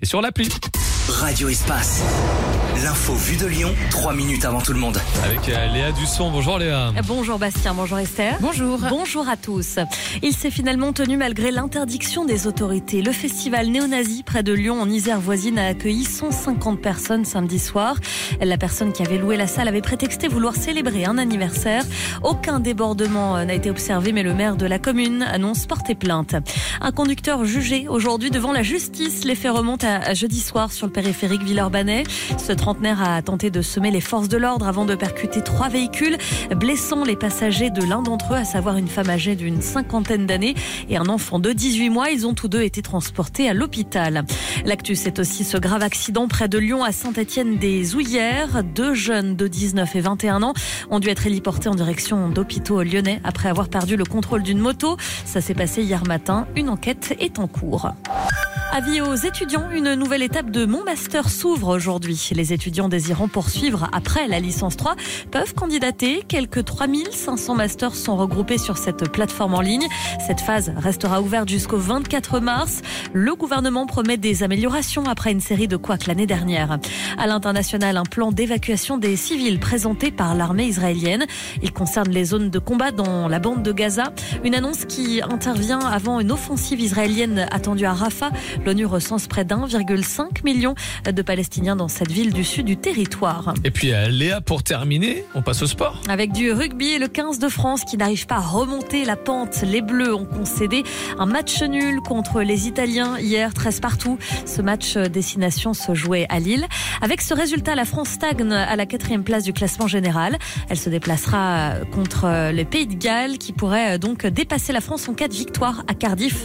et sur l'appli. Radio Espace. L'info vue de Lyon, 3 minutes avant tout le monde. Avec euh, Léa Dusson. Bonjour Léa. Bonjour Bastien, bonjour Esther. Bonjour. Bonjour à tous. Il s'est finalement tenu malgré l'interdiction des autorités. Le festival néo-nazi près de Lyon en Isère voisine a accueilli 150 personnes samedi soir. La personne qui avait loué la salle avait prétexté vouloir célébrer un anniversaire. Aucun débordement n'a été observé mais le maire de la commune annonce porter plainte. Un conducteur jugé aujourd'hui devant la justice. Les faits remontent à jeudi soir sur le périphérique Villeurbanne. Ce trentenaire a tenté de semer les forces de l'ordre avant de percuter trois véhicules, blessant les passagers de l'un d'entre eux, à savoir une femme âgée d'une cinquantaine d'années et un enfant de 18 mois. Ils ont tous deux été transportés à l'hôpital. L'actu, c'est aussi ce grave accident près de Lyon à Saint-Étienne-des-Ouillères. Deux jeunes de 19 et 21 ans ont dû être héliportés en direction d'hôpitaux lyonnais après avoir perdu le contrôle d'une moto. Ça s'est passé hier matin. Une enquête est en cours. Avis aux étudiants, une nouvelle étape de Mon Master s'ouvre aujourd'hui. Les étudiants désirant poursuivre après la licence 3 peuvent candidater. Quelques 3500 masters sont regroupés sur cette plateforme en ligne. Cette phase restera ouverte jusqu'au 24 mars. Le gouvernement promet des améliorations après une série de couacs l'année dernière. À l'international, un plan d'évacuation des civils présenté par l'armée israélienne. Il concerne les zones de combat dans la bande de Gaza. Une annonce qui intervient avant une offensive israélienne attendue à Rafah. L'ONU recense près d'1,5 million de Palestiniens dans cette ville du sud du territoire. Et puis euh, Léa, pour terminer, on passe au sport. Avec du rugby et le 15 de France qui n'arrive pas à remonter la pente. Les Bleus ont concédé un match nul contre les Italiens hier, 13 partout. Ce match destination se jouait à Lille. Avec ce résultat, la France stagne à la quatrième place du classement général. Elle se déplacera contre les Pays de Galles qui pourraient donc dépasser la France en cas de victoire à Cardiff